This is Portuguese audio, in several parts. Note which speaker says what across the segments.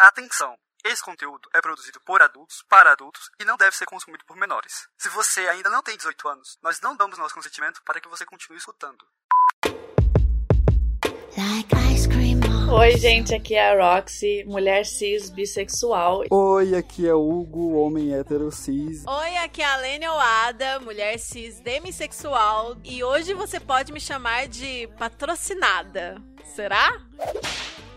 Speaker 1: Atenção! Esse conteúdo é produzido por adultos, para adultos e não deve ser consumido por menores. Se você ainda não tem 18 anos, nós não damos nosso consentimento para que você continue escutando.
Speaker 2: Oi, gente, aqui é a Roxy, mulher cis bissexual.
Speaker 3: Oi, aqui é o Hugo, homem hétero cis.
Speaker 4: Oi, aqui é a Lene Oada, mulher cis demissexual. E hoje você pode me chamar de patrocinada. Será?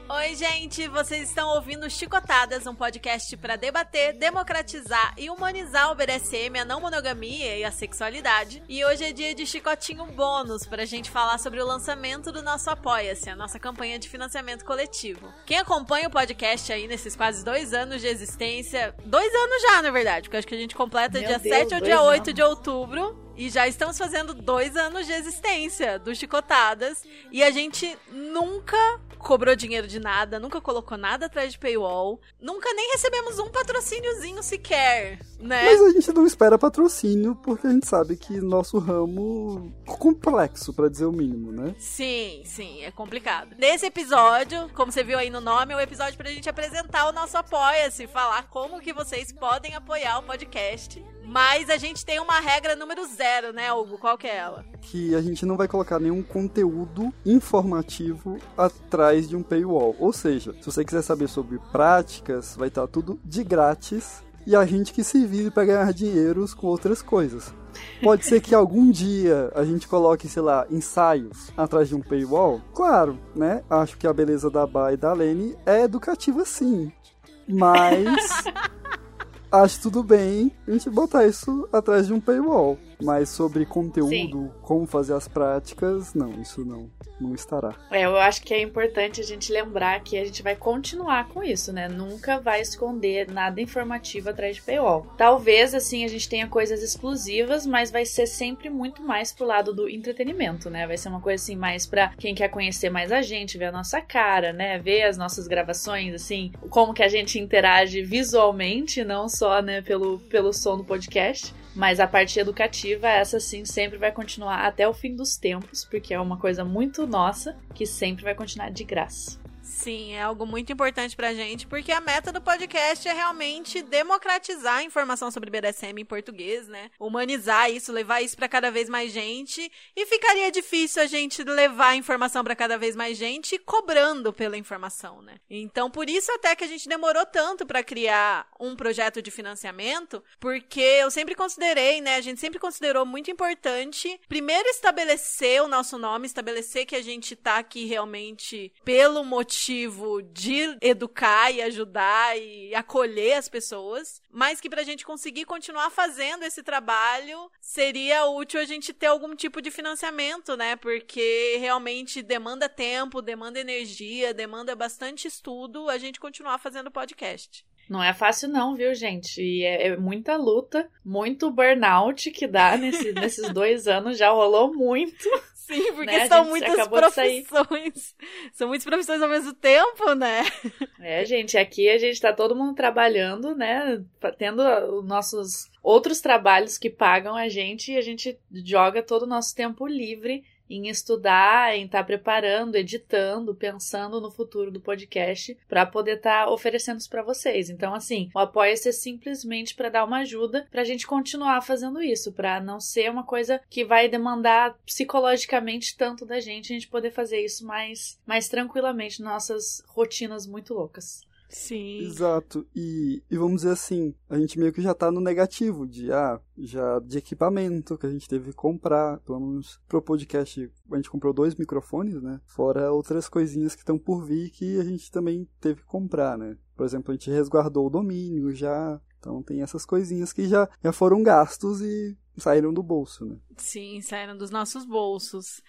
Speaker 4: Oi, gente, vocês estão ouvindo Chicotadas, um podcast para debater, democratizar e humanizar o BDSM, a não monogamia e a sexualidade. E hoje é dia de chicotinho bônus pra gente falar sobre o lançamento do nosso Apoia-se, a nossa campanha de financiamento coletivo. Quem acompanha o podcast aí nesses quase dois aanos de existência, dois anos já, na verdade, porque acho que a gente completa
Speaker 2: Meu
Speaker 4: dia
Speaker 2: Deus,
Speaker 4: 7 ou dia 8
Speaker 2: anos.
Speaker 4: de outubro. E já estamos fazendo dois anos de existência do Chicotadas. E a gente nunca cobrou dinheiro de nada, nunca colocou nada atrás de paywall, nunca nem recebemos um patrocíniozinho sequer, né?
Speaker 3: Mas a gente não espera patrocínio porque a gente sabe que nosso ramo é complexo, pra dizer o mínimo, né?
Speaker 4: Sim, sim, é complicado. Nesse episódio, como você viu aí no nome, é o episódio pra gente apresentar o nosso Apoia-se, falar como que vocês podem apoiar o podcast. Mas a gente tem uma regra número zero, né, Hugo? Qual que é ela?
Speaker 3: Que a gente não vai colocar nenhum conteúdo informativo atrás de um paywall. Ou seja, se você quiser saber sobre práticas, vai estar tudo de grátis. E a gente que se vire para ganhar dinheiros com outras coisas. Pode ser que algum dia a gente coloque, sei lá, ensaios atrás de um paywall. Claro, né? Acho que a beleza da Ba e da Lene é educativa sim. Mas acho tudo bem a gente botar isso atrás de um paywall. Mas sobre conteúdo, como fazer as práticas, não, isso não, não estará.
Speaker 2: É, eu acho que é importante a gente lembrar que a gente vai continuar com isso, né? Nunca vai esconder nada informativo atrás de paywall. Talvez, assim, a gente tenha coisas exclusivas, mas vai ser sempre muito mais pro lado do entretenimento, né? Vai ser uma coisa, assim, mais pra quem quer conhecer mais a gente, ver a nossa cara, né? Ver as nossas gravações, assim, como que a gente interage visualmente, não só, né, pelo, pelo som do podcast. Mas a parte educativa, essa sim, sempre vai continuar até o fim dos tempos, porque é uma coisa muito nossa que sempre vai continuar de graça.
Speaker 4: Sim, é algo muito importante pra gente, porque a meta do podcast é realmente democratizar a informação sobre BDSM em português, né? Humanizar isso, levar isso pra cada vez mais gente. E ficaria difícil a gente levar a informação pra cada vez mais gente cobrando pela informação, né? Então, por isso até que a gente demorou tanto pra criar um projeto de financiamento, porque eu sempre considerei, né? A gente sempre considerou muito importante primeiro estabelecer o nosso nome, estabelecer que a gente tá aqui realmente pelo motivo de educar e ajudar e acolher as pessoas, mas que pra gente conseguir continuar fazendo esse trabalho, seria útil a gente ter algum tipo de financiamento, né? Porque realmente demanda tempo, demanda energia, demanda bastante estudo a gente continuar fazendo podcast.
Speaker 2: Não é fácil não, viu, gente? E é, é muita luta, muito burnout que dá nesse- nesses dois anos, já rolou muito.
Speaker 4: Sim, porque
Speaker 2: Né,
Speaker 4: são muitas profissões. São muitas profissões ao mesmo tempo, né?
Speaker 2: É, gente, aqui a gente tá todo mundo trabalhando, né? Tendo os nossos outros trabalhos que pagam a gente e a gente joga todo o nosso tempo livre em estudar, em estar preparando, editando, pensando no futuro do podcast para poder estar oferecendo isso para vocês. Então, assim, o apoia-se é simplesmente para dar uma ajuda para a gente continuar fazendo isso, para não ser uma coisa que vai demandar psicologicamente tanto da gente, a gente poder fazer isso mais, mais tranquilamente nossas rotinas muito loucas.
Speaker 4: Sim.
Speaker 3: Exato. E, e vamos dizer assim, a gente meio que já tá no negativo de, ah, já de equipamento que a gente teve que comprar. Pelo menos pro podcast, a gente comprou dois microfones, né? Fora outras coisinhas que estão por vir que a gente também teve que comprar, né? Por exemplo, a gente resguardou o domínio já. Então tem essas coisinhas que já, já foram gastos e saíram do bolso, né?
Speaker 4: Sim, saíram dos nossos bolsos.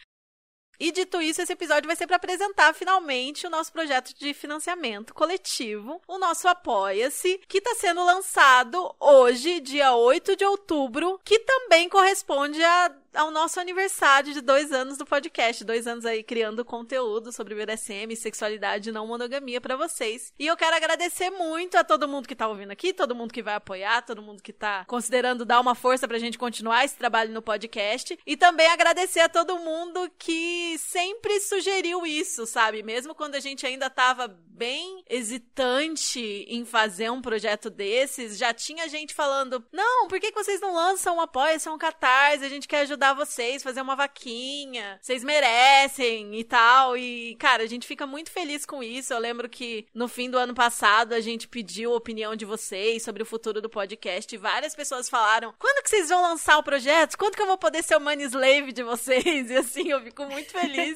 Speaker 4: E dito isso, esse episódio vai ser para apresentar finalmente o nosso projeto de financiamento coletivo, o nosso Apoia-se, que está sendo lançado hoje, dia 8 de outubro, que também corresponde a ao nosso aniversário de dois anos do podcast. Dois anos aí criando conteúdo sobre BDSM, sexualidade e não monogamia para vocês. E eu quero agradecer muito a todo mundo que tá ouvindo aqui, todo mundo que vai apoiar, todo mundo que tá considerando dar uma força pra gente continuar esse trabalho no podcast. E também agradecer a todo mundo que sempre sugeriu isso, sabe? Mesmo quando a gente ainda tava bem hesitante em fazer um projeto desses, já tinha gente falando: não, por que, que vocês não lançam um apoio, são um catarse? A gente quer ajudar vocês, fazer uma vaquinha, vocês merecem e tal. E, cara, a gente fica muito feliz com isso. Eu lembro que no fim do ano passado a gente pediu a opinião de vocês sobre o futuro do podcast e várias pessoas falaram: quando que vocês vão lançar o projeto? Quando que eu vou poder ser o money slave de vocês? E assim, eu fico muito feliz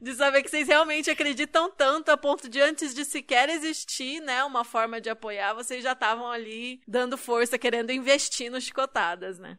Speaker 4: de saber que vocês realmente acreditam tanto a ponto de antes de sequer existir, né, uma forma de apoiar, vocês já estavam ali dando força, querendo investir no Chicotadas, né?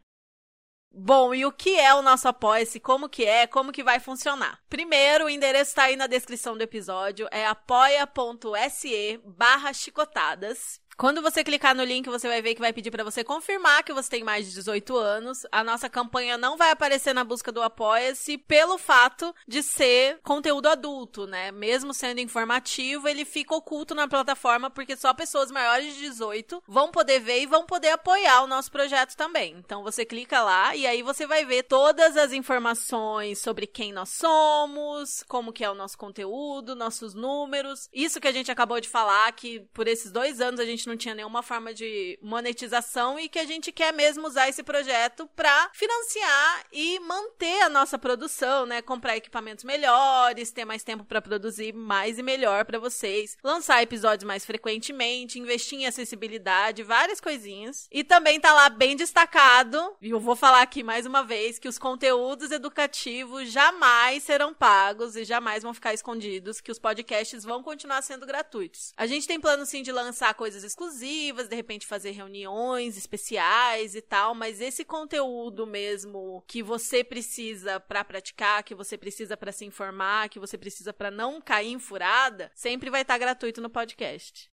Speaker 4: Bom, e o que é o nosso Apoia-se? Como que é? Como que vai funcionar? Primeiro, o endereço está aí na descrição do episódio, é apoia.se barra chicotadas. Quando você clicar no link, você vai ver que vai pedir para você confirmar que você tem mais de 18 anos. A nossa campanha não vai aparecer na busca do Apoia-se pelo fato de ser conteúdo adulto, né? Mesmo sendo informativo, ele fica oculto na plataforma porque só pessoas maiores de 18 vão poder ver e vão poder apoiar o nosso projeto também. Então você clica lá e aí você vai ver todas as informações sobre quem nós somos, como que é o nosso conteúdo, nossos números. Isso que a gente acabou de falar que por esses dois anos a gente não tinha nenhuma forma de monetização e que a gente quer mesmo usar esse projeto para financiar e manter a nossa produção, né? Comprar equipamentos melhores, ter mais tempo para produzir mais e melhor para vocês, lançar episódios mais frequentemente, investir em acessibilidade, várias coisinhas. E também tá lá bem destacado, e eu vou falar aqui mais uma vez que os conteúdos educativos jamais serão pagos e jamais vão ficar escondidos, que os podcasts vão continuar sendo gratuitos. A gente tem plano sim de lançar coisas exclusivas, de repente fazer reuniões especiais e tal, mas esse conteúdo mesmo que você precisa para praticar, que você precisa para se informar, que você precisa para não cair em furada, sempre vai estar tá gratuito no podcast.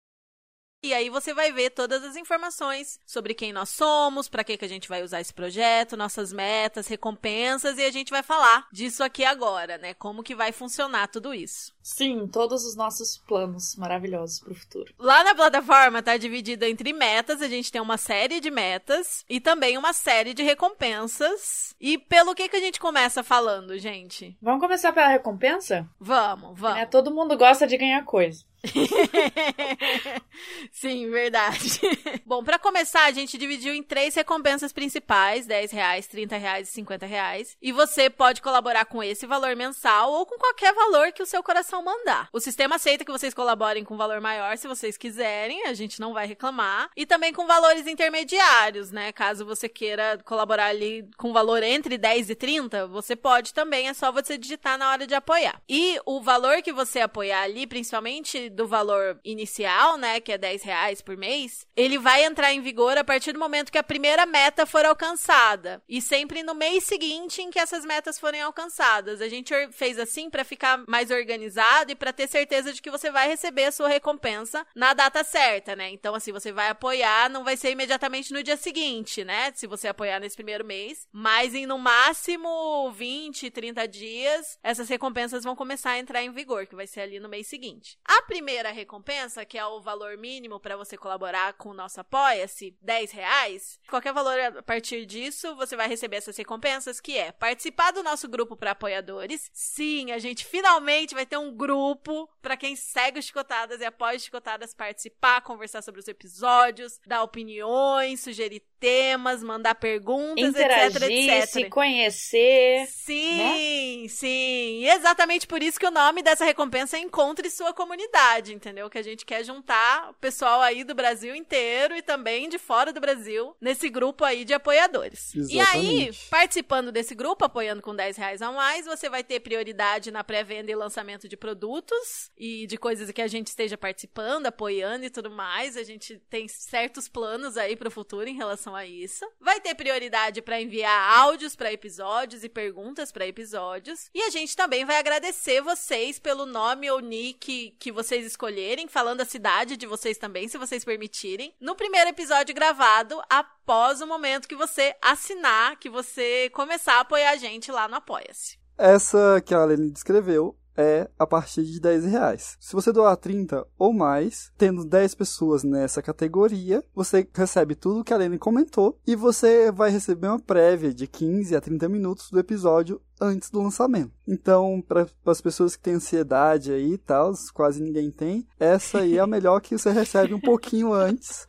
Speaker 4: E aí você vai ver todas as informações sobre quem nós somos, para que que a gente vai usar esse projeto, nossas metas, recompensas e a gente vai falar disso aqui agora, né? Como que vai funcionar tudo isso.
Speaker 2: Sim, todos os nossos planos maravilhosos pro futuro.
Speaker 4: Lá na plataforma tá dividido entre metas, a gente tem uma série de metas e também uma série de recompensas. E pelo que que a gente começa falando, gente?
Speaker 2: Vamos começar pela recompensa?
Speaker 4: Vamos, vamos.
Speaker 2: É, todo mundo gosta de ganhar coisa.
Speaker 4: Sim, verdade. Bom, para começar, a gente dividiu em três recompensas principais: 10 reais, 30 reais e 50 reais. E você pode colaborar com esse valor mensal ou com qualquer valor que o seu coração mandar. O sistema aceita que vocês colaborem com valor maior se vocês quiserem, a gente não vai reclamar. E também com valores intermediários, né? Caso você queira colaborar ali com valor entre 10 e 30, você pode também, é só você digitar na hora de apoiar. E o valor que você apoiar ali, principalmente do valor inicial, né, que é 10 reais por mês, ele vai entrar em vigor a partir do momento que a primeira meta for alcançada. E sempre no mês seguinte em que essas metas forem alcançadas. A gente fez assim para ficar mais organizado e para ter certeza de que você vai receber a sua recompensa na data certa, né? Então, assim, você vai apoiar, não vai ser imediatamente no dia seguinte, né? Se você apoiar nesse primeiro mês, mas em no máximo 20, 30 dias, essas recompensas vão começar a entrar em vigor, que vai ser ali no mês seguinte. A primeira recompensa, que é o valor mínimo para você colaborar com o nosso Apoia-se, 10 reais, qualquer valor a partir disso, você vai receber essas recompensas, que é participar do nosso grupo para apoiadores. Sim, a gente finalmente vai ter um grupo para quem segue os Chicotadas e apoia os Chicotadas participar, conversar sobre os episódios, dar opiniões, sugerir temas, mandar perguntas,
Speaker 2: Interagir,
Speaker 4: etc, etc.
Speaker 2: se conhecer.
Speaker 4: Sim, né? sim. exatamente por isso que o nome dessa recompensa é Encontre Sua Comunidade, entendeu? Que a gente quer juntar o pessoal aí do Brasil inteiro e também de fora do Brasil nesse grupo aí de apoiadores.
Speaker 3: Exatamente.
Speaker 4: E aí, participando desse grupo, apoiando com 10 reais a mais, você vai ter prioridade na pré-venda e lançamento de produtos e de coisas que a gente esteja participando, apoiando e tudo mais. A gente tem certos planos aí pro futuro em relação a isso. Vai ter prioridade para enviar áudios para episódios e perguntas para episódios. E a gente também vai agradecer vocês pelo nome ou nick que vocês escolherem, falando a cidade de vocês também, se vocês permitirem. No primeiro episódio gravado após o momento que você assinar, que você começar a apoiar a gente lá no Apoia-se.
Speaker 3: Essa que a Aline descreveu é a partir de 10 reais. Se você doar 30 ou mais, tendo 10 pessoas nessa categoria, você recebe tudo que a Lene comentou e você vai receber uma prévia de 15 a 30 minutos do episódio antes do lançamento. Então, para as pessoas que têm ansiedade aí e tal, quase ninguém tem, essa aí é a melhor que você recebe um pouquinho antes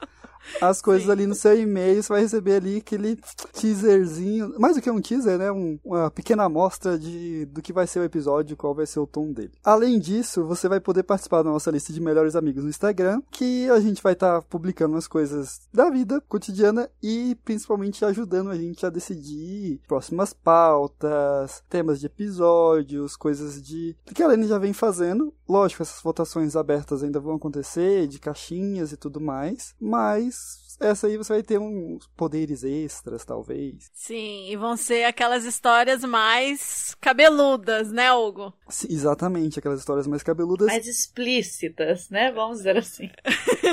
Speaker 3: as coisas Sim. ali no seu e-mail, você vai receber ali aquele teaserzinho, mais do que um teaser, né? Um, uma pequena amostra de, do que vai ser o episódio, qual vai ser o tom dele. Além disso, você vai poder participar da nossa lista de melhores amigos no Instagram, que a gente vai estar tá publicando as coisas da vida cotidiana e principalmente ajudando a gente a decidir próximas pautas, temas de episódios, coisas de. que a Lene já vem fazendo. Lógico, essas votações abertas ainda vão acontecer, de caixinhas e tudo mais, mas essa aí você vai ter uns poderes extras, talvez.
Speaker 4: Sim, e vão ser aquelas histórias mais cabeludas, né, Hugo?
Speaker 3: Sim, exatamente, aquelas histórias mais cabeludas.
Speaker 2: Mais explícitas, né? Vamos dizer assim.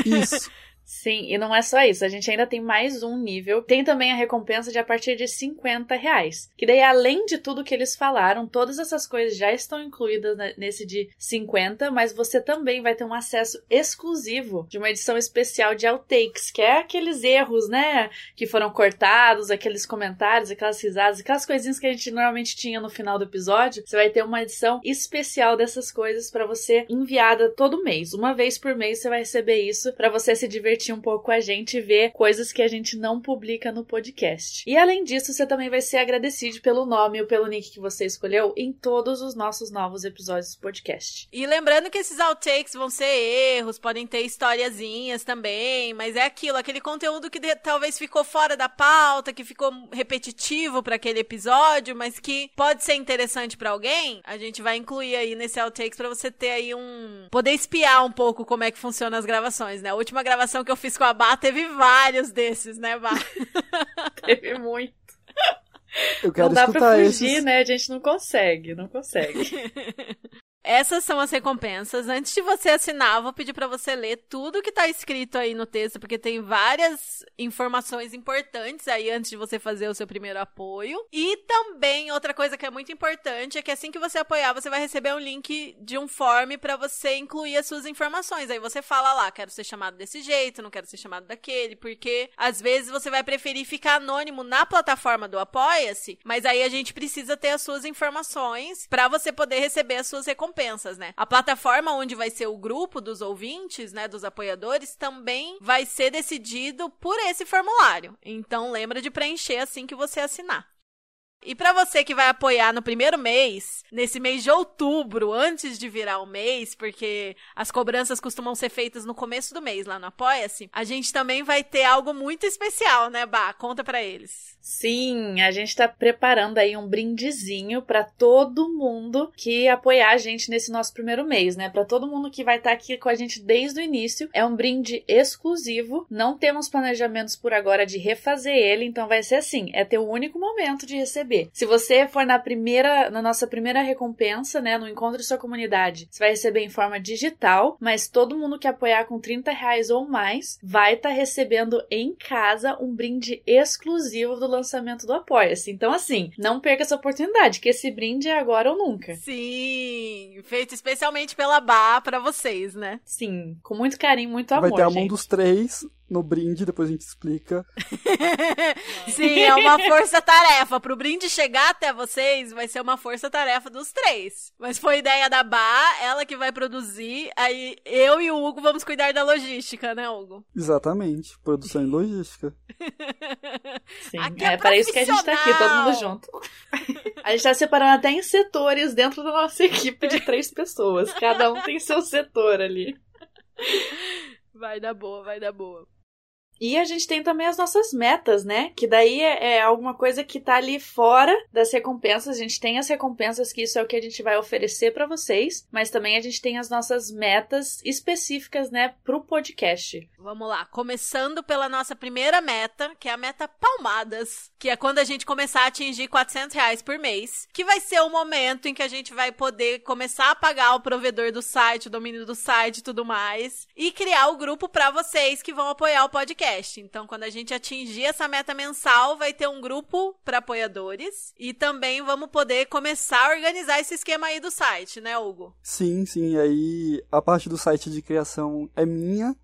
Speaker 3: Isso.
Speaker 2: Sim, e não é só isso, a gente ainda tem mais um nível. Tem também a recompensa de a partir de 50 reais. Que daí, além de tudo que eles falaram, todas essas coisas já estão incluídas nesse de 50, mas você também vai ter um acesso exclusivo de uma edição especial de outtakes, que é aqueles erros, né? Que foram cortados, aqueles comentários, aquelas risadas, aquelas coisinhas que a gente normalmente tinha no final do episódio. Você vai ter uma edição especial dessas coisas para você enviada todo mês. Uma vez por mês você vai receber isso para você se divertir divertir um pouco a gente e ver coisas que a gente não publica no podcast. E além disso, você também vai ser agradecido pelo nome ou pelo nick que você escolheu em todos os nossos novos episódios do podcast.
Speaker 4: E lembrando que esses outtakes vão ser erros, podem ter historiazinhas também, mas é aquilo, aquele conteúdo que de, talvez ficou fora da pauta, que ficou repetitivo para aquele episódio, mas que pode ser interessante para alguém, a gente vai incluir aí nesse outtakes para você ter aí um poder espiar um pouco como é que funciona as gravações, né? A última gravação que que eu fiz com a Bá, teve vários desses, né, Bá?
Speaker 2: teve muito.
Speaker 3: Eu quero
Speaker 2: não dá
Speaker 3: pra
Speaker 2: fugir,
Speaker 3: esses...
Speaker 2: né? A gente não consegue, não consegue.
Speaker 4: Essas são as recompensas. Antes de você assinar, vou pedir para você ler tudo que tá escrito aí no texto, porque tem várias informações importantes aí antes de você fazer o seu primeiro apoio. E também outra coisa que é muito importante é que assim que você apoiar, você vai receber um link de um form para você incluir as suas informações. Aí você fala lá, quero ser chamado desse jeito, não quero ser chamado daquele, porque às vezes você vai preferir ficar anônimo na plataforma do Apoia-se, mas aí a gente precisa ter as suas informações para você poder receber as suas recompensas recompensas, né? A plataforma onde vai ser o grupo dos ouvintes, né, dos apoiadores, também vai ser decidido por esse formulário. Então lembra de preencher assim que você assinar. E para você que vai apoiar no primeiro mês, nesse mês de outubro, antes de virar o mês, porque as cobranças costumam ser feitas no começo do mês lá no Apoia-se, a gente também vai ter algo muito especial, né, Bah? Conta para eles.
Speaker 2: Sim, a gente tá preparando aí um brindezinho para todo mundo que apoiar a gente nesse nosso primeiro mês, né? Para todo mundo que vai estar tá aqui com a gente desde o início. É um brinde exclusivo. Não temos planejamentos por agora de refazer ele, então vai ser assim, é teu único momento de receber receber. Se você for na primeira, na nossa primeira recompensa, né, no encontro de sua comunidade, você vai receber em forma digital, mas todo mundo que apoiar com 30 reais ou mais vai estar tá recebendo em casa um brinde exclusivo do lançamento do Apoia-se. Então, assim, não perca essa oportunidade, que esse brinde é agora ou nunca.
Speaker 4: Sim, feito especialmente pela Bá para vocês, né?
Speaker 2: Sim, com muito carinho, muito amor.
Speaker 3: Vai ter a mão
Speaker 2: gente.
Speaker 3: dos três no brinde, depois a gente explica.
Speaker 4: Sim, é uma força-tarefa. Pro brinde chegar até vocês, vai ser uma força-tarefa dos três. Mas foi ideia da Bá, ela que vai produzir, aí eu e o Hugo vamos cuidar da logística, né, Hugo?
Speaker 3: Exatamente, produção e logística.
Speaker 2: Sim, aqui é, é para isso que a gente tá aqui, todo mundo junto. A gente tá separando até em setores dentro da nossa equipe de três pessoas. Cada um tem seu setor ali.
Speaker 4: Vai dar boa, vai dar boa.
Speaker 2: E a gente tem também as nossas metas, né? Que daí é, é, alguma coisa que tá ali fora das recompensas. A gente tem as recompensas, que isso é o que a gente vai oferecer para vocês, mas também a gente tem as nossas metas específicas, né, pro podcast.
Speaker 4: Vamos lá, começando pela nossa primeira meta, que é a meta Palmadas, que é quando a gente começar a atingir 400 reais por mês, que vai ser o momento em que a gente vai poder começar a pagar o provedor do site, o domínio do site e tudo mais, e criar o grupo para vocês que vão apoiar o podcast podcast. Então, quando a gente atingir essa meta mensal, vai ter um grupo para apoiadores e também vamos poder começar a organizar esse esquema aí do site, né, Hugo?
Speaker 3: Sim, sim. Aí a parte do site de criação é minha,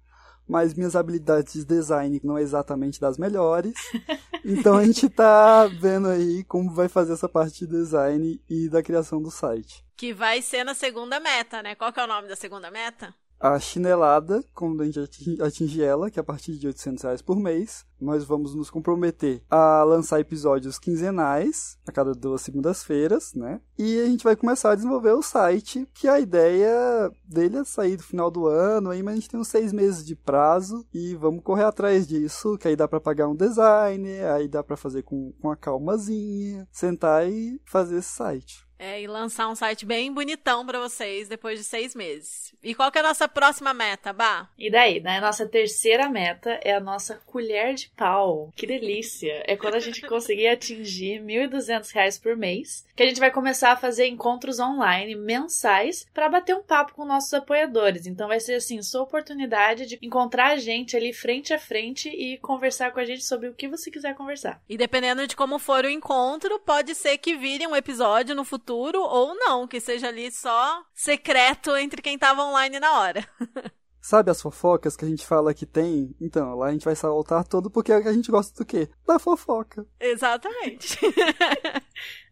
Speaker 3: mas minhas habilidades de design não é exatamente das melhores. Então a gente tá vendo aí como vai fazer essa parte de design e da criação do site.
Speaker 4: Que vai ser na segunda meta, né? Qual que é o nome da segunda meta?
Speaker 3: A chinelada, quando a gente atingir ela, que é a partir de 800 reais por mês, nós vamos nos comprometer a lançar episódios quinzenais, a cada duas segundas-feiras, né? E a gente vai começar a desenvolver o site, que a ideia dele é sair do final do ano, aí, mas a gente tem uns seis meses de prazo e vamos correr atrás disso, que aí dá para pagar um design, aí dá para fazer com, com a calmazinha, sentar e fazer esse site.
Speaker 4: É, e lançar um site bem bonitão para vocês depois de seis meses. E qual que é a nossa próxima meta, Bah?
Speaker 2: E daí, né? Nossa terceira meta é a nossa colher de pau. Que delícia! É quando a gente conseguir atingir R$ 1.200 por mês, que a gente vai começar a fazer encontros online mensais para bater um papo com nossos apoiadores. Então vai ser assim, sua oportunidade de encontrar a gente ali frente a frente e conversar com a gente sobre o que você quiser conversar.
Speaker 4: E dependendo de como for o encontro, pode ser que vire um episódio no futuro futuro ou não, que seja ali só secreto entre quem tava online na hora.
Speaker 3: Sabe as fofocas que a gente fala que tem? Então, lá a gente vai saltar todo porque a gente gosta do quê? Da fofoca.
Speaker 4: Exatamente.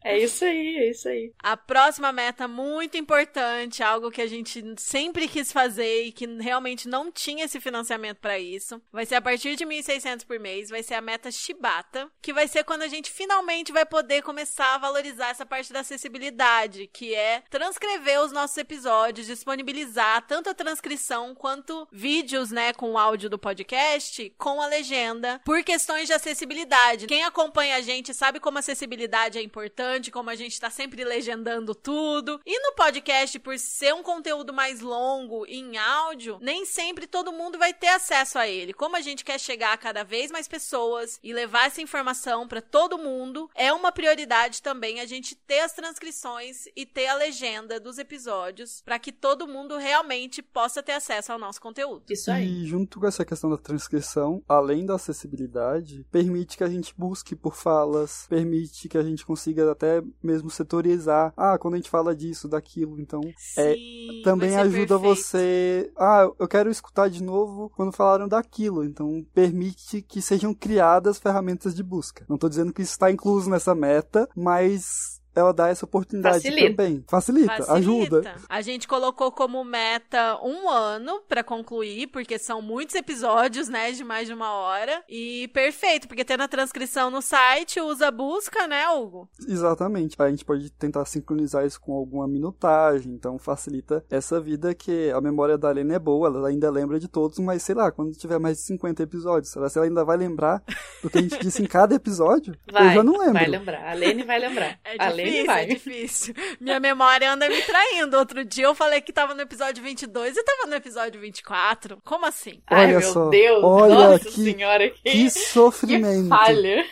Speaker 2: É isso aí, é isso aí.
Speaker 4: A próxima meta muito importante, algo que a gente sempre quis fazer e que realmente não tinha esse financiamento para isso, vai ser a partir de 1.600 por mês, vai ser a meta Shibata, que vai ser quando a gente finalmente vai poder começar a valorizar essa parte da acessibilidade, que é transcrever os nossos episódios, disponibilizar tanto a transcrição quanto vídeos, né, com o áudio do podcast, com a legenda, por questões de acessibilidade. Quem acompanha a gente sabe como acessibilidade é importante como a gente tá sempre legendando tudo. E no podcast, por ser um conteúdo mais longo em áudio, nem sempre todo mundo vai ter acesso a ele. Como a gente quer chegar a cada vez mais pessoas e levar essa informação para todo mundo, é uma prioridade também a gente ter as transcrições e ter a legenda dos episódios para que todo mundo realmente possa ter acesso ao nosso conteúdo.
Speaker 2: Isso aí.
Speaker 3: E junto com essa questão da transcrição, além da acessibilidade, permite que a gente busque por falas, permite que a gente consiga até até mesmo setorizar. Ah, quando a gente fala disso, daquilo, então é,
Speaker 4: Sim,
Speaker 3: é, também ajuda
Speaker 4: perfeito.
Speaker 3: você. Ah, eu quero escutar de novo quando falaram daquilo. Então permite que sejam criadas ferramentas de busca. Não estou dizendo que isso está incluso nessa meta, mas ela dá essa oportunidade
Speaker 2: Facilita.
Speaker 3: também. Facilita,
Speaker 4: Facilita.
Speaker 3: ajuda.
Speaker 4: A gente colocou como meta um ano pra concluir, porque são muitos episódios, né, de mais de uma hora. E perfeito, porque tendo a transcrição no site, usa a busca, né, Hugo?
Speaker 3: Exatamente. A gente pode tentar sincronizar isso com alguma minutagem, então facilita essa vida que a memória da Lena é boa, ela ainda lembra de todos, mas sei lá, quando tiver mais de 50 episódios, será que ela ainda vai lembrar do que a gente disse em cada episódio?
Speaker 2: Vai,
Speaker 3: Eu já não lembro.
Speaker 2: vai lembrar. A Lene vai lembrar.
Speaker 4: É
Speaker 2: a Lene
Speaker 4: difícil, é difícil. Minha memória anda me traindo. Outro dia eu falei que tava no episódio 22 e tava no episódio 24. Como assim?
Speaker 2: Ai,
Speaker 3: Olha
Speaker 2: meu
Speaker 3: só,
Speaker 2: Deus.
Speaker 3: olha
Speaker 2: Nossa
Speaker 3: que-
Speaker 2: senhora, que,
Speaker 3: Que sofrimento.
Speaker 2: que falha.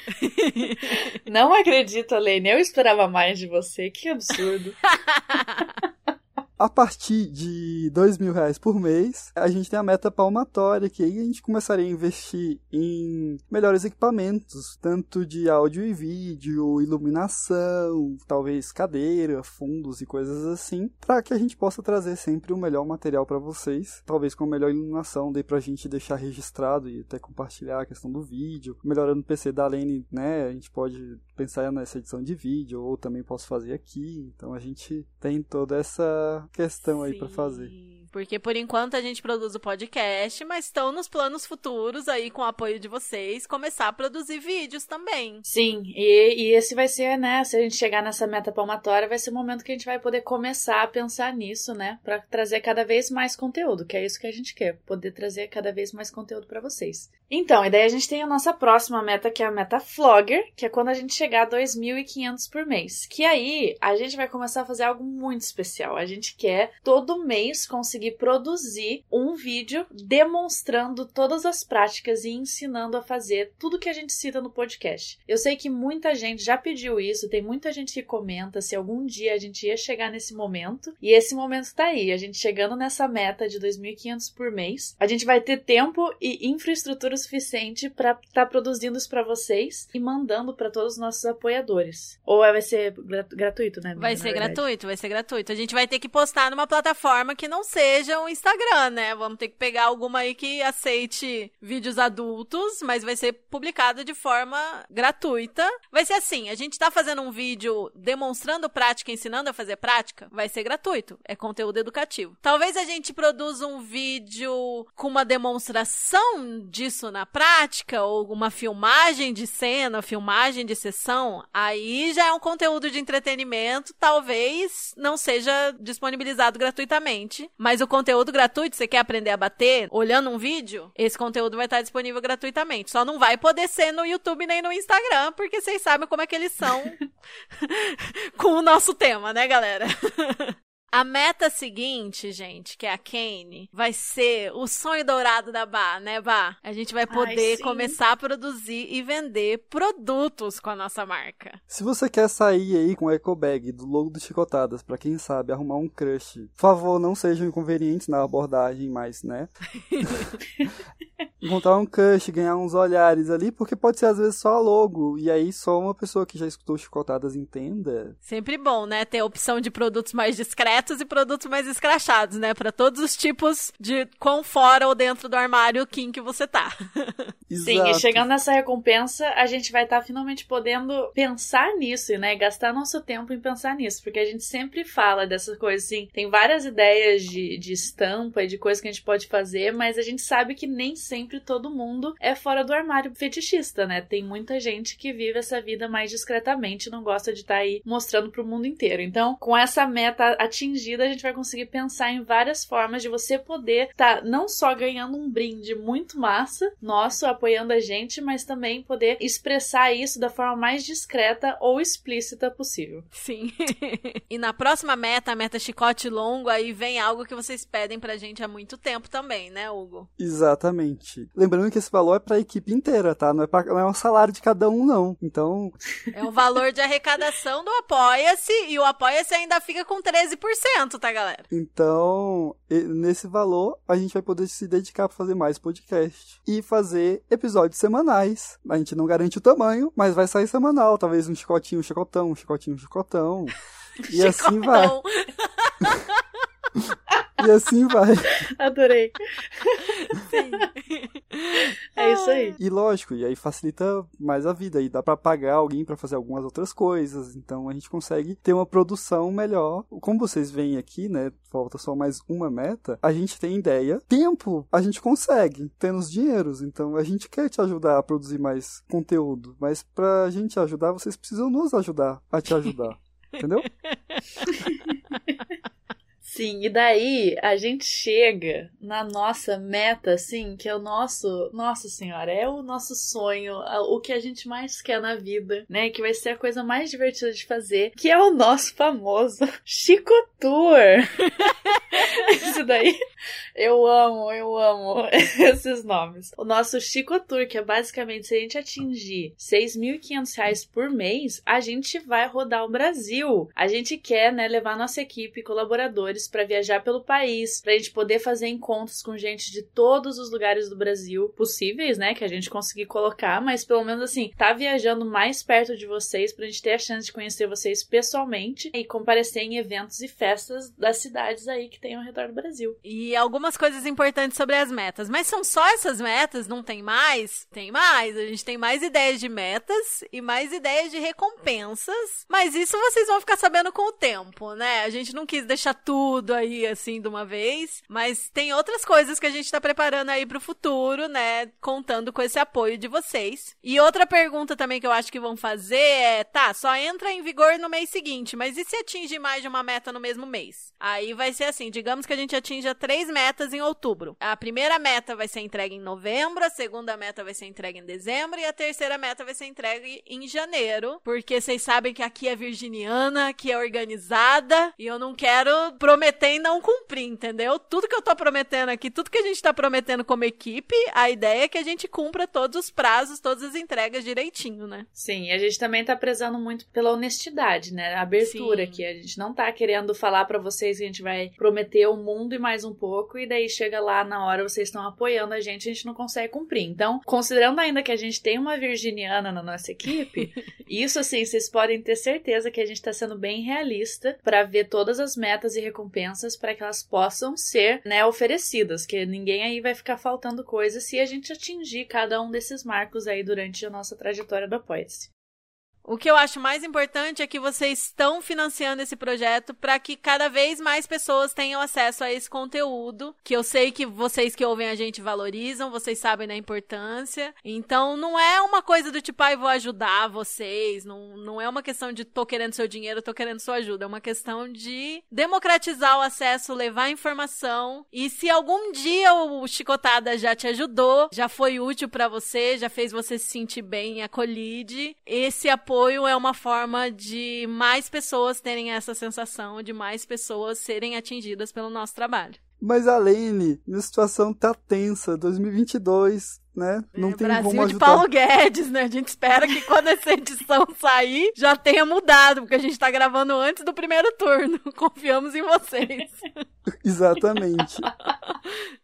Speaker 2: Não acredito, Lene. Eu esperava mais de você. Que absurdo.
Speaker 3: A partir de dois mil reais por mês, a gente tem a meta palmatória, que aí a gente começaria a investir em melhores equipamentos, tanto de áudio e vídeo, iluminação, talvez cadeira, fundos e coisas assim, para que a gente possa trazer sempre o melhor material para vocês, talvez com a melhor iluminação, daí pra gente deixar registrado e até compartilhar a questão do vídeo, melhorando o PC da Lene, né, a gente pode pensar nessa edição de vídeo, ou também posso fazer aqui, então a gente tem toda essa questão aí para
Speaker 4: Sim,
Speaker 3: fazer.
Speaker 4: Porque por enquanto a gente produz o podcast, mas estão nos planos futuros aí com o apoio de vocês começar a produzir vídeos também.
Speaker 2: Sim, e, e esse vai ser, né? Se a gente chegar nessa meta palmatória, vai ser o momento que a gente vai poder começar a pensar nisso, né? Pra trazer cada vez mais conteúdo, que é isso que a gente quer, poder trazer cada vez mais conteúdo pra vocês. Então, e daí a gente tem a nossa próxima meta, que é a meta Flogger, que é quando a gente chegar a 2.500 por mês. Que aí a gente vai começar a fazer algo muito especial. A gente quer todo mês conseguir conseguir produzir um vídeo demonstrando todas as práticas e ensinando a fazer tudo que a gente cita no podcast. Eu sei que muita gente já pediu isso, tem muita gente que comenta se algum dia a gente ia chegar nesse momento, e esse momento tá aí, a gente chegando nessa meta de 2.500 por mês. A gente vai ter tempo e infraestrutura suficiente para estar tá produzindo isso para vocês e mandando para todos os nossos apoiadores. Ou vai ser gratuito, né?
Speaker 4: Vai ser gratuito, vai ser gratuito. A gente vai ter que postar numa plataforma que não seja o Instagram, né? Vamos ter que pegar alguma aí que aceite vídeos adultos, mas vai ser publicado de forma gratuita. Vai ser assim, a gente tá fazendo um vídeo demonstrando prática, ensinando a fazer prática, vai ser gratuito. É conteúdo educativo. Talvez a gente produza um vídeo com uma demonstração disso na prática, ou uma filmagem de cena, filmagem de sessão, aí já é um conteúdo de entretenimento, talvez não seja disponibilizado gratuitamente, mas o conteúdo gratuito, você quer aprender a bater olhando um vídeo, esse conteúdo vai estar disponível gratuitamente. Só não vai poder ser no YouTube nem no Instagram, porque vocês sabem como é que eles são com o nosso tema, né, galera? A meta seguinte, gente, que é a Kane, vai ser o sonho dourado da Bá, né, Bá? A gente vai poder Ai, começar a produzir e vender produtos com a nossa marca.
Speaker 3: Se você quer sair aí com o eco bag do logo do Chicotadas, para quem sabe arrumar um crush, por favor, não sejam inconvenientes na abordagem, mas, né? Encontrar um crush, ganhar uns olhares ali, porque pode ser às vezes só logo, e aí só uma pessoa que já escutou Chicotadas entenda.
Speaker 4: Sempre bom, né, ter a opção de produtos mais discretos e produtos mais escrachados, né? Para todos os tipos de quão fora ou dentro do armário Kim que você tá.
Speaker 2: Sim, e chegando nessa recompensa, a gente vai estar tá finalmente podendo pensar nisso, né? Gastar nosso tempo em pensar nisso, porque a gente sempre fala dessas coisas assim. Tem várias ideias de, de estampa e de coisas que a gente pode fazer, mas a gente sabe que nem sempre todo mundo é fora do armário fetichista, né? Tem muita gente que vive essa vida mais discretamente, não gosta de estar tá aí mostrando pro mundo inteiro. Então, com essa meta atingida, atingida, a gente vai conseguir pensar em várias formas de você poder estar tá não só ganhando um brinde muito massa, nosso, apoiando a gente, mas também poder expressar isso da forma mais discreta ou explícita possível.
Speaker 4: Sim. e na próxima meta, a meta chicote longo, aí vem algo que vocês pedem pra gente há muito tempo também, né, Hugo?
Speaker 3: Exatamente. Lembrando que esse valor é pra equipe inteira, tá? Não é, pra, não é um salário de cada um, não. Então.
Speaker 4: É o valor de arrecadação do Apoia-se e o Apoia-se ainda fica com 13% tá, galera?
Speaker 3: Então, nesse valor, a gente vai poder se dedicar para fazer mais podcast e fazer episódios semanais. A gente não garante o tamanho, mas vai sair semanal. Talvez um chicotinho, um chicotão, um chicotinho, um chicotão. E assim vai. E assim vai.
Speaker 2: Adorei. Sim. É isso aí.
Speaker 3: E lógico, e aí facilita mais a vida. E dá para pagar alguém para fazer algumas outras coisas. Então a gente consegue ter uma produção melhor. Como vocês veem aqui, né? Falta só mais uma meta. A gente tem ideia. Tempo, a gente consegue. Temos dinheiros. Então a gente quer te ajudar a produzir mais conteúdo. Mas pra gente ajudar, vocês precisam nos ajudar a te ajudar. Entendeu?
Speaker 2: Sim, e daí a gente chega na nossa meta, assim, que é o nosso, nossa senhora, é o nosso sonho, o que a gente mais quer na vida, né? Que vai ser a coisa mais divertida de fazer, que é o nosso famoso Chico Tour. Isso daí, eu amo, eu amo esses nomes. O nosso Chico Tour, que é basicamente, se a gente atingir 6.500 reais por mês, a gente vai rodar o Brasil. A gente quer, né, levar nossa equipe, colaboradores, para viajar pelo país, pra gente poder fazer encontros com gente de todos os lugares do Brasil possíveis, né? Que a gente conseguir colocar, mas pelo menos assim, tá viajando mais perto de vocês pra gente ter a chance de conhecer vocês pessoalmente e comparecer em eventos e festas das cidades aí que tem ao redor do Brasil.
Speaker 4: E algumas coisas importantes sobre as metas. Mas são só essas metas? Não tem mais? Tem mais. A gente tem mais ideias de metas e mais ideias de recompensas. Mas isso vocês vão ficar sabendo com o tempo, né? A gente não quis deixar tudo tudo aí, assim, de uma vez. Mas tem outras coisas que a gente tá preparando aí pro futuro, né? Contando com esse apoio de vocês. E outra pergunta também que eu acho que vão fazer é: tá, só entra em vigor no mês seguinte, mas e se atingir mais de uma meta no mesmo mês? Aí vai ser assim: digamos que a gente atinja três metas em outubro. A primeira meta vai ser entregue em novembro, a segunda meta vai ser entregue em dezembro e a terceira meta vai ser entregue em janeiro. Porque vocês sabem que aqui é virginiana, que é organizada e eu não quero prometer prometer e não cumprir, entendeu? Tudo que eu tô prometendo aqui, tudo que a gente tá prometendo como equipe, a ideia é que a gente cumpra todos os prazos, todas as entregas direitinho, né?
Speaker 2: Sim, a gente também tá prezando muito pela honestidade, né? A abertura
Speaker 4: Sim.
Speaker 2: aqui. A gente não tá querendo falar pra vocês que a gente vai prometer o mundo e mais um pouco, e daí chega lá na hora vocês estão apoiando a gente, a gente não consegue cumprir. Então, considerando ainda que a gente tem uma virginiana na nossa equipe, isso assim, vocês podem ter certeza que a gente tá sendo bem realista pra ver todas as metas e recompensas para que elas possam ser, né, oferecidas, que ninguém aí vai ficar faltando coisa se a gente atingir cada um desses marcos aí durante a nossa trajetória do Apoia-se.
Speaker 4: O que eu acho mais importante é que vocês estão financiando esse projeto para que cada vez mais pessoas tenham acesso a esse conteúdo, que eu sei que vocês que ouvem a gente valorizam, vocês sabem da importância. Então não é uma coisa do tipo, ai, vou ajudar vocês, não, não é uma questão de tô querendo seu dinheiro, tô querendo sua ajuda, é uma questão de democratizar o acesso, levar informação. E se algum dia o Chicotada já te ajudou, já foi útil para você, já fez você se sentir bem acolhida, esse apoio apoio é uma forma de mais pessoas terem essa sensação, de mais pessoas serem atingidas pelo nosso trabalho.
Speaker 3: Mas a Lene, a situação tá tensa. 2022, né? Não
Speaker 4: é,
Speaker 3: tem
Speaker 4: Brasil
Speaker 3: como
Speaker 4: de
Speaker 3: ajudar.
Speaker 4: Paulo Guedes, né? A gente espera que quando essa edição sair, já tenha mudado, porque a gente tá gravando antes do primeiro turno. Confiamos em vocês.
Speaker 3: Exatamente.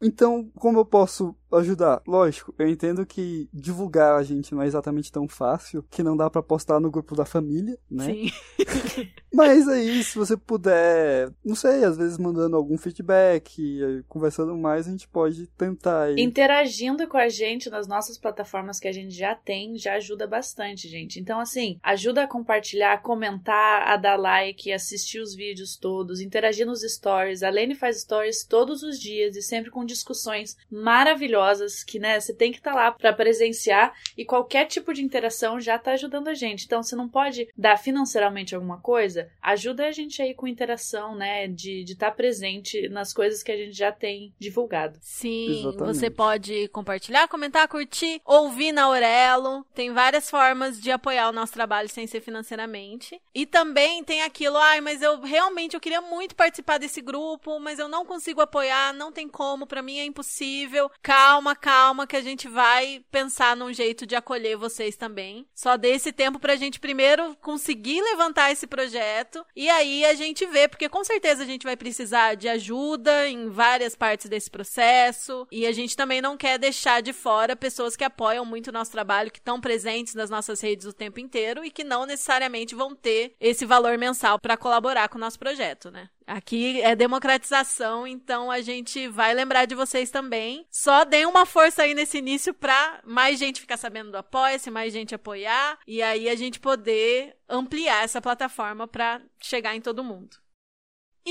Speaker 3: Então, como eu posso ajudar? Lógico, eu entendo que divulgar a gente não é exatamente tão fácil, que não dá pra postar no grupo da família, né?
Speaker 4: Sim.
Speaker 3: Mas aí, se você puder, não sei, às vezes mandando algum feedback, conversando mais, a gente pode tentar aí.
Speaker 2: Interagindo com a gente nas nossas plataformas que a gente já tem, já ajuda bastante, gente. Então, assim, ajuda a compartilhar, a comentar, a dar like, assistir os vídeos todos, interagir nos stories. A Lene faz stories todos os dias e sempre com discussões maravilhosas que, né, você tem que estar lá para presenciar e qualquer tipo de interação já tá ajudando a gente. Então, você não pode dar financeiramente alguma coisa, ajuda a gente aí com interação, né, de estar presente nas coisas que a gente já tem divulgado.
Speaker 4: Sim,
Speaker 3: Exatamente.
Speaker 4: você pode compartilhar, comentar, curtir, ouvir na Aurelo. Tem várias formas de apoiar o nosso trabalho sem ser financeiramente. E também tem aquilo, ai, mas eu realmente eu queria muito participar desse grupo, mas eu não consigo apoiar, não tem como, pra mim é impossível. Calma, calma, que a gente vai pensar num jeito de acolher vocês também. Só dê esse tempo pra gente primeiro conseguir levantar esse projeto e aí a gente vê, porque com certeza a gente vai precisar de ajuda em várias partes desse processo e a gente também não quer deixar de fora pessoas que apoiam muito o nosso trabalho, que estão presentes nas nossas redes o tempo inteiro e que não necessariamente vão ter esse valor mensal para colaborar com o nosso projeto, né? Aqui é democratização, então a gente vai lembrar de vocês também. Só deem uma força aí nesse início pra mais gente ficar sabendo do Apoia-se, mais gente apoiar e aí a gente poder ampliar essa plataforma pra chegar em todo mundo.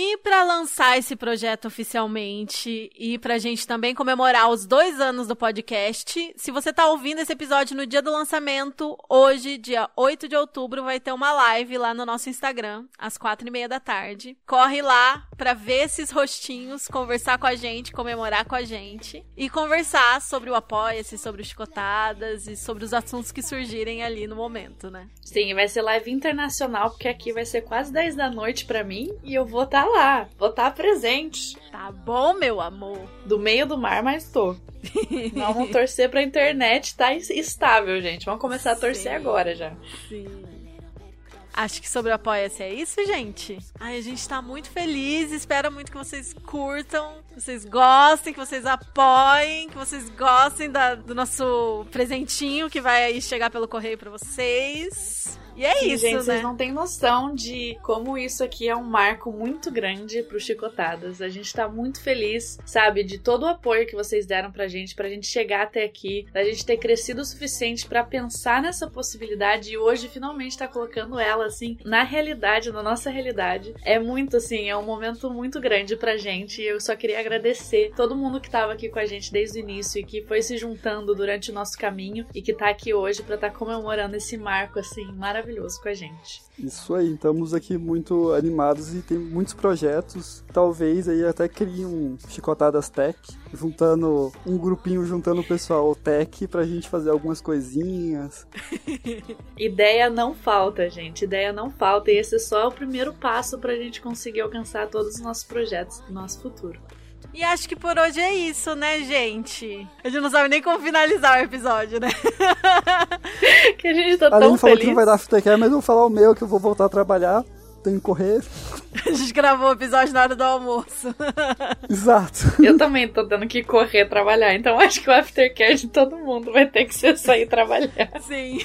Speaker 4: E para lançar esse projeto oficialmente e pra gente também comemorar os dois anos do podcast, se você tá ouvindo esse episódio no dia do lançamento, hoje, dia 8 de outubro, vai ter uma live lá no nosso Instagram, às quatro e meia da tarde. Corre lá pra ver esses rostinhos, conversar com a gente, comemorar com a gente e conversar sobre o Apoia-se, sobre os Chicotadas e sobre os assuntos que surgirem ali no momento, né?
Speaker 2: Sim, vai ser live internacional, porque aqui vai ser quase 10 da noite pra mim e eu vou estar lá, vou estar presente.
Speaker 4: Tá bom, meu amor?
Speaker 2: Do meio do mar, mas tô. Vamos torcer pra internet tá estável, gente. Vamos começar a torcer
Speaker 4: Sim.
Speaker 2: agora já.
Speaker 4: Sim. Acho que sobre o Apoia-se é isso, gente. Ai, a gente tá muito feliz, espero muito que vocês curtam, que vocês gostem, que vocês apoiem, que vocês gostem da- do nosso presentinho que vai aí chegar pelo correio pra vocês. E é
Speaker 2: Sim,
Speaker 4: isso,
Speaker 2: gente,
Speaker 4: né?
Speaker 2: vocês não têm noção de como isso aqui é um marco muito grande pro Chicotadas. A gente tá muito feliz, sabe, de todo o apoio que vocês deram pra gente, pra gente chegar até aqui, da gente ter crescido o suficiente pra pensar nessa possibilidade e hoje finalmente tá colocando ela, assim, na realidade, na nossa realidade. É muito, assim, é um momento muito grande pra gente e eu só queria agradecer todo mundo que tava aqui com a gente desde o início e que foi se juntando durante o nosso caminho e que tá aqui hoje pra estar comemorando esse marco, assim, maravilhoso maravilhoso com a gente.
Speaker 3: Isso aí, estamos aqui muito animados e tem muitos projetos. Talvez aí até crie um Chicotadas Tech, juntando um grupinho, juntando o pessoal tech pra gente fazer algumas coisinhas.
Speaker 2: Ideia não falta, gente. Ideia não falta. E esse é só o primeiro passo pra gente conseguir alcançar todos os nossos projetos do nosso futuro.
Speaker 4: E acho que por hoje é isso, né, gente? A gente não sabe nem como finalizar o episódio, né?
Speaker 2: que a gente tá
Speaker 3: a
Speaker 2: tão
Speaker 3: falou
Speaker 2: feliz.
Speaker 3: que não vai dar aftercare, mas eu vou falar o meu, que eu vou voltar a trabalhar. Tenho que correr.
Speaker 4: A gente gravou o episódio na hora do almoço.
Speaker 3: Exato.
Speaker 2: Eu também tô tendo que correr trabalhar, então acho que o aftercare de todo mundo vai ter que ser sair trabalhar.
Speaker 4: Sim.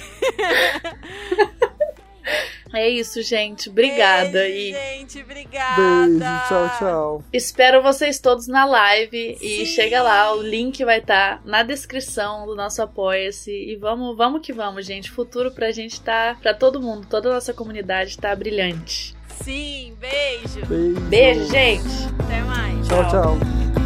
Speaker 2: É isso, gente. Obrigada.
Speaker 4: Beijo,
Speaker 2: e
Speaker 4: gente, obrigada.
Speaker 3: Beijo, tchau, tchau.
Speaker 2: espero vocês todos na live. E
Speaker 4: Sim.
Speaker 2: chega lá, o link vai estar na descrição do nosso Apoia-se. E vamos, vamos que vamos, gente. O futuro pra gente tá. Pra todo mundo, toda a nossa comunidade tá brilhante.
Speaker 4: Sim, beijo.
Speaker 3: Beijo.
Speaker 2: Beijo, gente!
Speaker 4: Até mais.
Speaker 3: Tchau, tchau.